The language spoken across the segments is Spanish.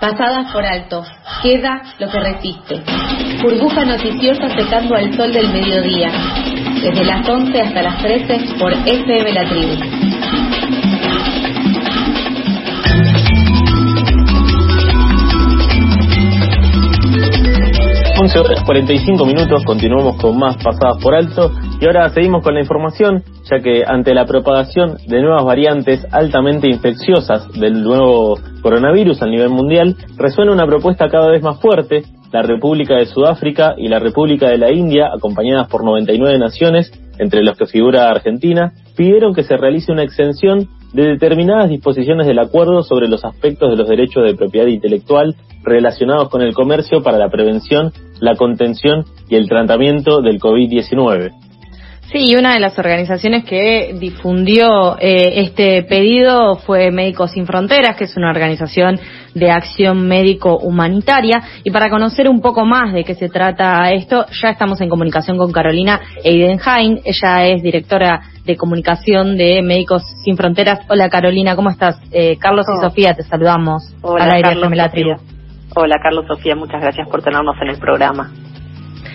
Pasadas por alto, queda lo que resiste. Burbuja noticiosa secando al sol del mediodía. Desde las 11 hasta las 13 por FM La Tribu. 11 horas 45 minutos, continuamos con más pasadas por alto y ahora seguimos con la información, ya que ante la propagación de nuevas variantes altamente infecciosas del nuevo coronavirus a nivel mundial, resuena una propuesta cada vez más fuerte. La República de Sudáfrica y la República de la India, acompañadas por 99 naciones, entre los que figura Argentina, pidieron que se realice una exención de determinadas disposiciones del acuerdo sobre los aspectos de los derechos de propiedad intelectual relacionados con el comercio para la prevención, la contención y el tratamiento del COVID-19. Sí, y una de las organizaciones que difundió eh, este pedido fue Médicos Sin Fronteras, que es una organización de acción médico-humanitaria. Y para conocer un poco más de qué se trata esto, ya estamos en comunicación con Carolina Eidenheim. Ella es directora de comunicación de Médicos Sin Fronteras. Hola Carolina, ¿cómo estás? Eh, Carlos y Sofía, te saludamos. Hola, Carlos, Hola Carlos, Sofía, muchas gracias por tenernos en el programa.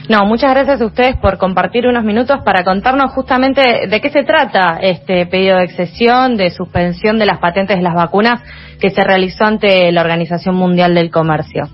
No, muchas gracias a ustedes por compartir unos minutos para contarnos justamente de qué se trata este pedido de excesión, de suspensión de las patentes de las vacunas que se realizó ante la Organización Mundial del Comercio.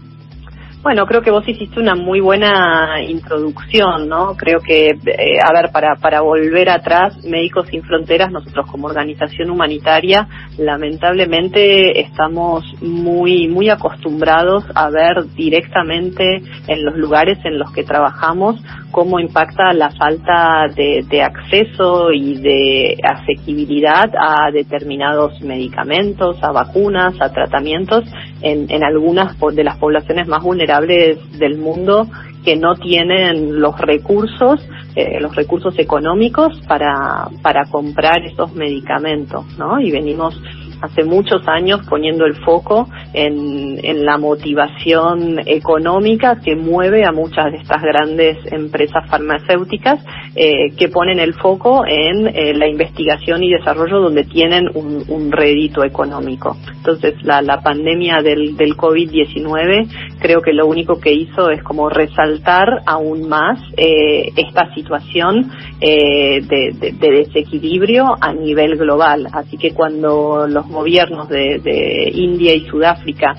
Bueno, creo que vos hiciste una muy buena introducción, ¿no? Creo que, eh, a ver, para, para volver atrás, Médicos Sin Fronteras, nosotros como organización humanitaria, lamentablemente estamos muy, muy acostumbrados a ver directamente en los lugares en los que trabajamos cómo impacta la falta de, de acceso y de asequibilidad a determinados medicamentos, a vacunas, a tratamientos en, en algunas de las poblaciones más vulnerables del mundo que no tienen los recursos, eh, los recursos económicos para, para comprar esos medicamentos, ¿no? Y venimos hace muchos años poniendo el foco en, en, la motivación económica que mueve a muchas de estas grandes empresas farmacéuticas eh, que ponen el foco en eh, la investigación y desarrollo donde tienen un, un rédito económico. Entonces la, la pandemia del, del COVID-19 creo que lo único que hizo es como resaltar aún más eh, esta situación eh, de, de, de desequilibrio a nivel global. Así que cuando los gobiernos de, de India y Sudáfrica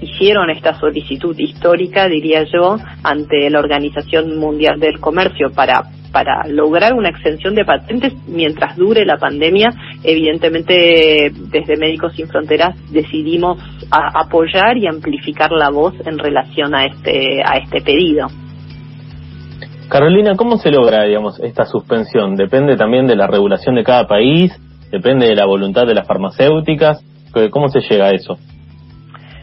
hicieron esta solicitud histórica, diría yo, ante la Organización Mundial del Comercio para lograr una exención de patentes mientras dure la pandemia, evidentemente desde Médicos Sin Fronteras decidimos a, apoyar y amplificar la voz en relación a este a este pedido. Carolina, ¿cómo se logra, digamos, esta suspensión? ¿Depende también de la regulación de cada país? ¿Depende de la voluntad de las farmacéuticas? ¿Cómo se llega a eso?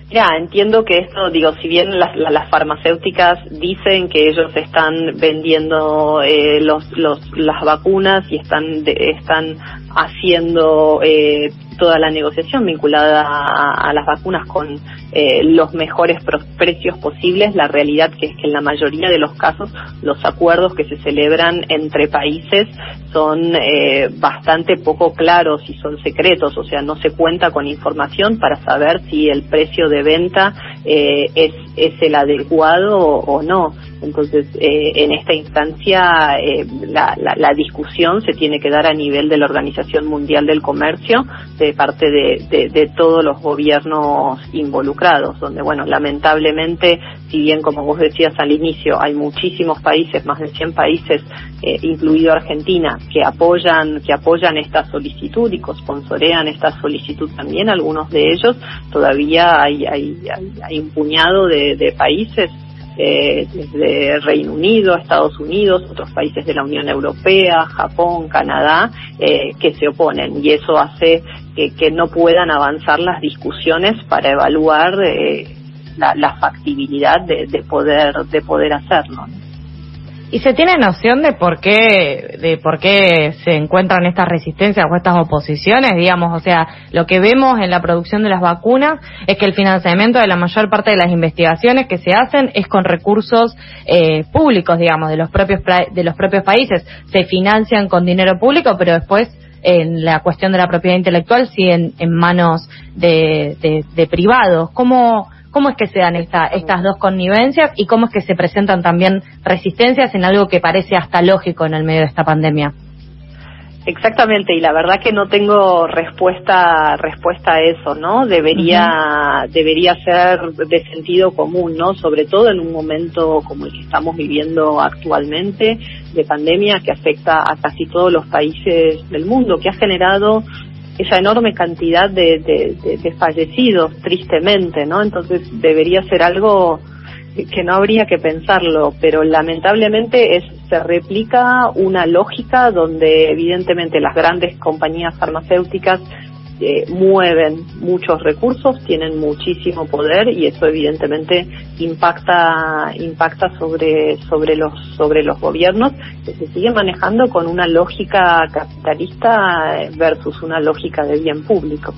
Mira, entiendo que esto, digo, si bien las, las farmacéuticas dicen que ellos están vendiendo eh, los, los, las vacunas y están, de, están haciendo eh, toda la negociación vinculada a, las vacunas con eh, los mejores precios posibles. La realidad que es que en la mayoría de los casos los acuerdos que se celebran entre países son eh, bastante poco claros y son secretos, o sea, no se cuenta con información para saber si el precio de venta eh, es, es el adecuado o, o no. Entonces, eh, en esta instancia, eh, la, la, la, discusión se tiene que dar a nivel de la Organización Mundial del Comercio, de parte de, de, de, todos los gobiernos involucrados, donde, bueno, lamentablemente, si bien, como vos decías al inicio, hay muchísimos países, más de 100 países, eh, incluido Argentina, que apoyan, que apoyan esta solicitud y consponsorean esta solicitud también, algunos de ellos, todavía hay, hay, hay, hay un puñado de, de países eh, desde Reino Unido, Estados Unidos, otros países de la Unión Europea, Japón, Canadá, eh, que se oponen y eso hace que, que, no puedan avanzar las discusiones para evaluar eh, la, factibilidad de, de, poder de poder hacerlo. ¿Y se tiene noción de por qué, de por qué se encuentran estas resistencias o estas oposiciones? Digamos, o sea, lo que vemos en la producción de las vacunas es que el financiamiento de la mayor parte de las investigaciones que se hacen es con recursos eh, públicos, digamos, de los propios, de los propios países. Se financian con dinero público, pero después en la cuestión de la propiedad intelectual siguen en manos de, de, de privados. ¿Cómo, ¿Cómo es que se dan esta, estas dos connivencias y cómo es que se presentan también resistencias en algo que parece hasta lógico en el medio de esta pandemia? Exactamente, y la verdad que no tengo respuesta respuesta a eso, ¿no? Debería debería ser de sentido común, ¿no? Sobre todo en un momento como el que estamos viviendo actualmente de pandemia que afecta a casi todos los países del mundo, que ha generado esa enorme cantidad de, de fallecidos, tristemente, ¿no? Entonces debería ser algo que no habría que pensarlo, pero lamentablemente es, se replica una lógica donde evidentemente las grandes compañías farmacéuticas eh, mueven muchos recursos, tienen muchísimo poder y eso evidentemente impacta impacta sobre sobre los sobre los gobiernos que se siguen manejando con una lógica capitalista versus una lógica de bien público.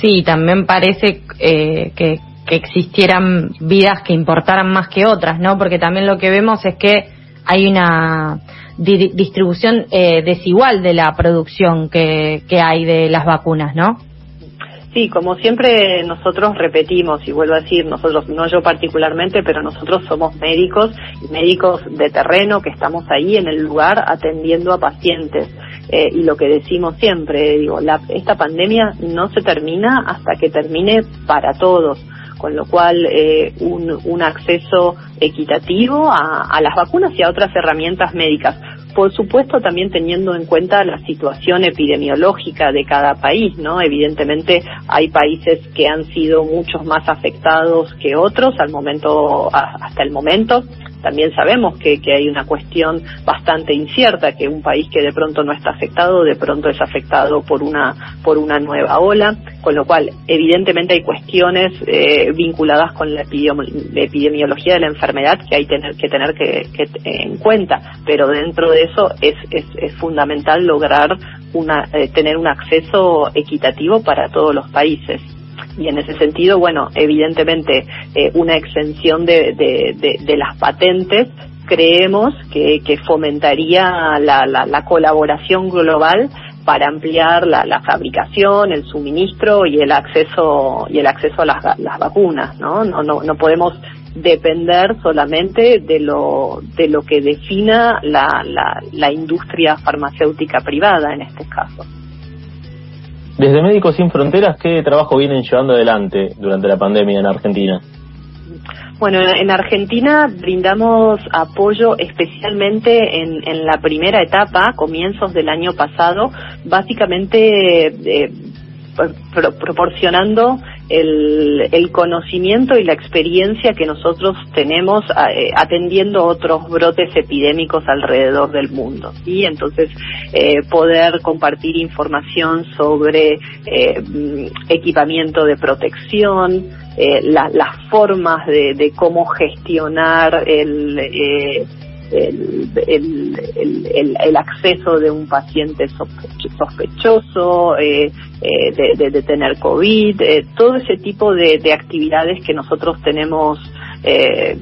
Sí, también parece eh, que que existieran vidas que importaran más que otras, ¿no? Porque también lo que vemos es que hay una distribución eh, desigual de la producción que, que hay de las vacunas, ¿no? Sí, como siempre nosotros repetimos y vuelvo a decir, nosotros, no yo particularmente, pero nosotros somos médicos, médicos de terreno que estamos ahí en el lugar atendiendo a pacientes. Eh, y lo que decimos siempre, digo, la, esta pandemia no se termina hasta que termine para todos con lo cual eh, un, acceso equitativo a, las vacunas y a otras herramientas médicas. Por supuesto, también teniendo en cuenta la situación epidemiológica de cada país, ¿no? Evidentemente hay países que han sido muchos más afectados que otros al momento, hasta el momento también sabemos que, que hay una cuestión bastante incierta, que un país que de pronto no está afectado, de pronto es afectado por una, por una nueva ola, con lo cual evidentemente hay cuestiones eh, vinculadas con la, epidemiología de la enfermedad que hay tener, que tener que, en cuenta, pero dentro de eso es, es, es fundamental lograr una, eh, tener un acceso equitativo para todos los países y en ese sentido, bueno, evidentemente eh, una exención de, de, las patentes creemos que, fomentaría la, la, colaboración global para ampliar la, la, fabricación, el suministro y el acceso y el acceso a las, las vacunas, ¿no? No, no, no podemos depender solamente de lo de lo que defina la, la, la industria farmacéutica privada en este caso. Desde Médicos Sin Fronteras, ¿qué trabajo vienen llevando adelante durante la pandemia en Argentina? Bueno, en Argentina brindamos apoyo especialmente en, en la primera etapa, comienzos del año pasado, básicamente eh, proporcionando el, el, conocimiento y la experiencia que nosotros tenemos eh, atendiendo otros brotes epidémicos alrededor del mundo. Y entonces eh, poder compartir información sobre eh, equipamiento de protección, las formas de, de, cómo gestionar el el, el, el, acceso de un paciente sospechoso eh, eh, de, de, tener COVID, eh, todo ese tipo de, de actividades que nosotros tenemos eh,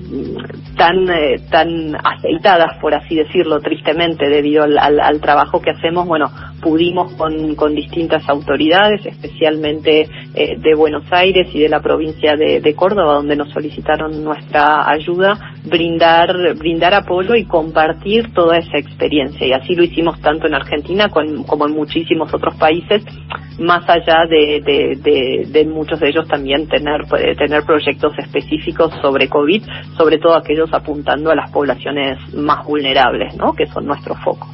tan eh, tan aceitadas por así decirlo tristemente debido al, al, trabajo que hacemos bueno pudimos con, con distintas autoridades especialmente eh, de Buenos Aires y de la provincia de, de, Córdoba donde nos solicitaron nuestra ayuda brindar brindar apoyo y compartir toda esa experiencia. Y así lo hicimos tanto en Argentina como en muchísimos otros países más allá de, de, de, muchos de ellos también tener, tener proyectos específicos sobre COVID, sobre todo aquellos apuntando a las poblaciones más vulnerables, ¿no? que son nuestro foco.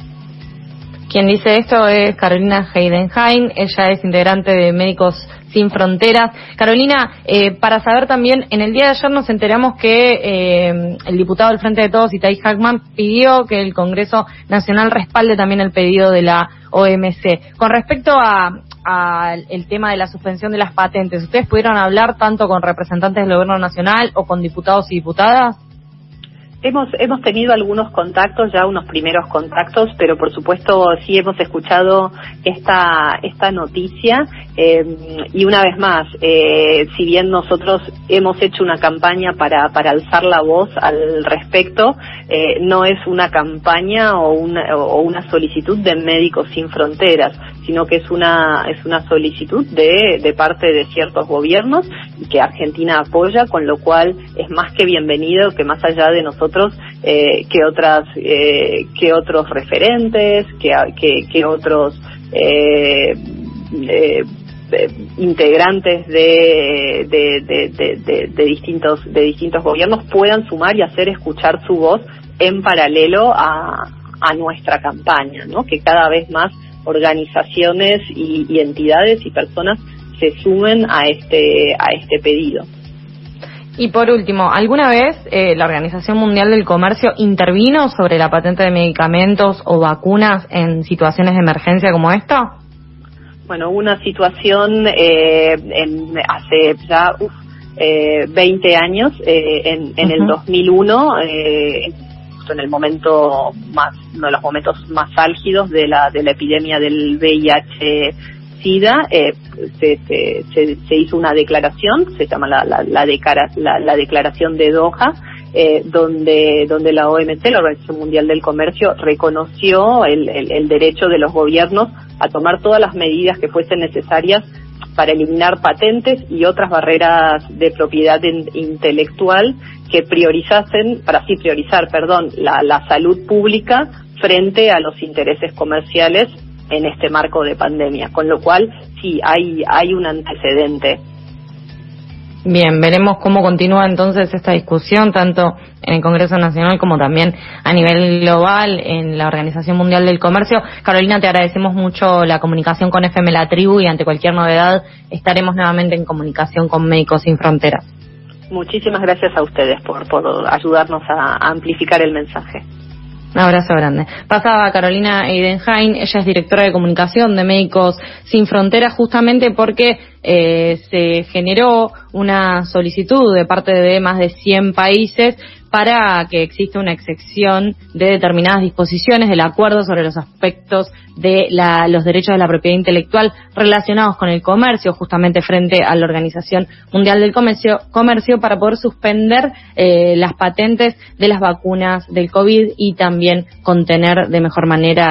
Quien dice esto es Carolina Heidenheim, ella es integrante de Médicos Sin Fronteras. Carolina, eh, para saber también, en el día de ayer nos enteramos que eh, el diputado del Frente de Todos, Itai Hackman, pidió que el Congreso Nacional respalde también el pedido de la OMC. Con respecto a, el tema de la suspensión de las patentes. ¿Ustedes pudieron hablar tanto con representantes del Gobierno Nacional o con diputados y diputadas? Hemos, hemos tenido algunos contactos, ya unos primeros contactos, pero por supuesto sí hemos escuchado esta, esta noticia. Eh, y una vez más, eh, si bien nosotros hemos hecho una campaña para, para alzar la voz al respecto, eh, no es una campaña o una, o una solicitud de Médicos Sin Fronteras, sino que es una, es una solicitud de, de parte de ciertos gobiernos que Argentina apoya, con lo cual es más que bienvenido que más allá de nosotros, eh, que otras, eh, que otros referentes, que, que, otros eh, eh, integrantes de, de, de, de, distintos de distintos gobiernos puedan sumar y hacer escuchar su voz en paralelo a, a nuestra campaña, ¿no? Que cada vez más organizaciones y, y entidades y personas se sumen a este a este pedido. Y por último, ¿alguna vez eh, la Organización Mundial del Comercio intervino sobre la patente de medicamentos o vacunas en situaciones de emergencia como esta? Bueno, una situación eh, en, hace ya uf, eh, 20 años, eh, en, en uh -huh. el 2001, eh, en el momento más, uno de los momentos más álgidos de la, de la epidemia del VIH Eh, se, hizo una declaración, se llama la, la, la, decara, la, la declaración de Doha, eh, donde, donde la OMC, la Organización Mundial del Comercio, reconoció el, derecho de los gobiernos a tomar todas las medidas que fuesen necesarias para eliminar patentes y otras barreras de propiedad in, intelectual que priorizasen, para así priorizar, perdón, la salud pública frente a los intereses comerciales en este marco de pandemia, con lo cual sí hay hay un antecedente. Bien, veremos cómo continúa entonces esta discusión tanto en el Congreso Nacional como también a nivel global en la Organización Mundial del Comercio. Carolina, te agradecemos mucho la comunicación con FM La Tribu y ante cualquier novedad estaremos nuevamente en comunicación con Médicos Sin Fronteras. Muchísimas gracias a ustedes por, por ayudarnos a, a amplificar el mensaje. Abrazo grande. Pasaba Carolina Eidenheim, ella es directora de comunicación de Médicos Sin Fronteras, justamente porque eh, se generó una solicitud de parte de más de 100 países para que exista una excepción de determinadas disposiciones del acuerdo sobre los aspectos de la, los derechos de la propiedad intelectual relacionados con el comercio, justamente frente a la Organización Mundial del Comercio, para poder suspender eh, las patentes de las vacunas del COVID y también contener de mejor manera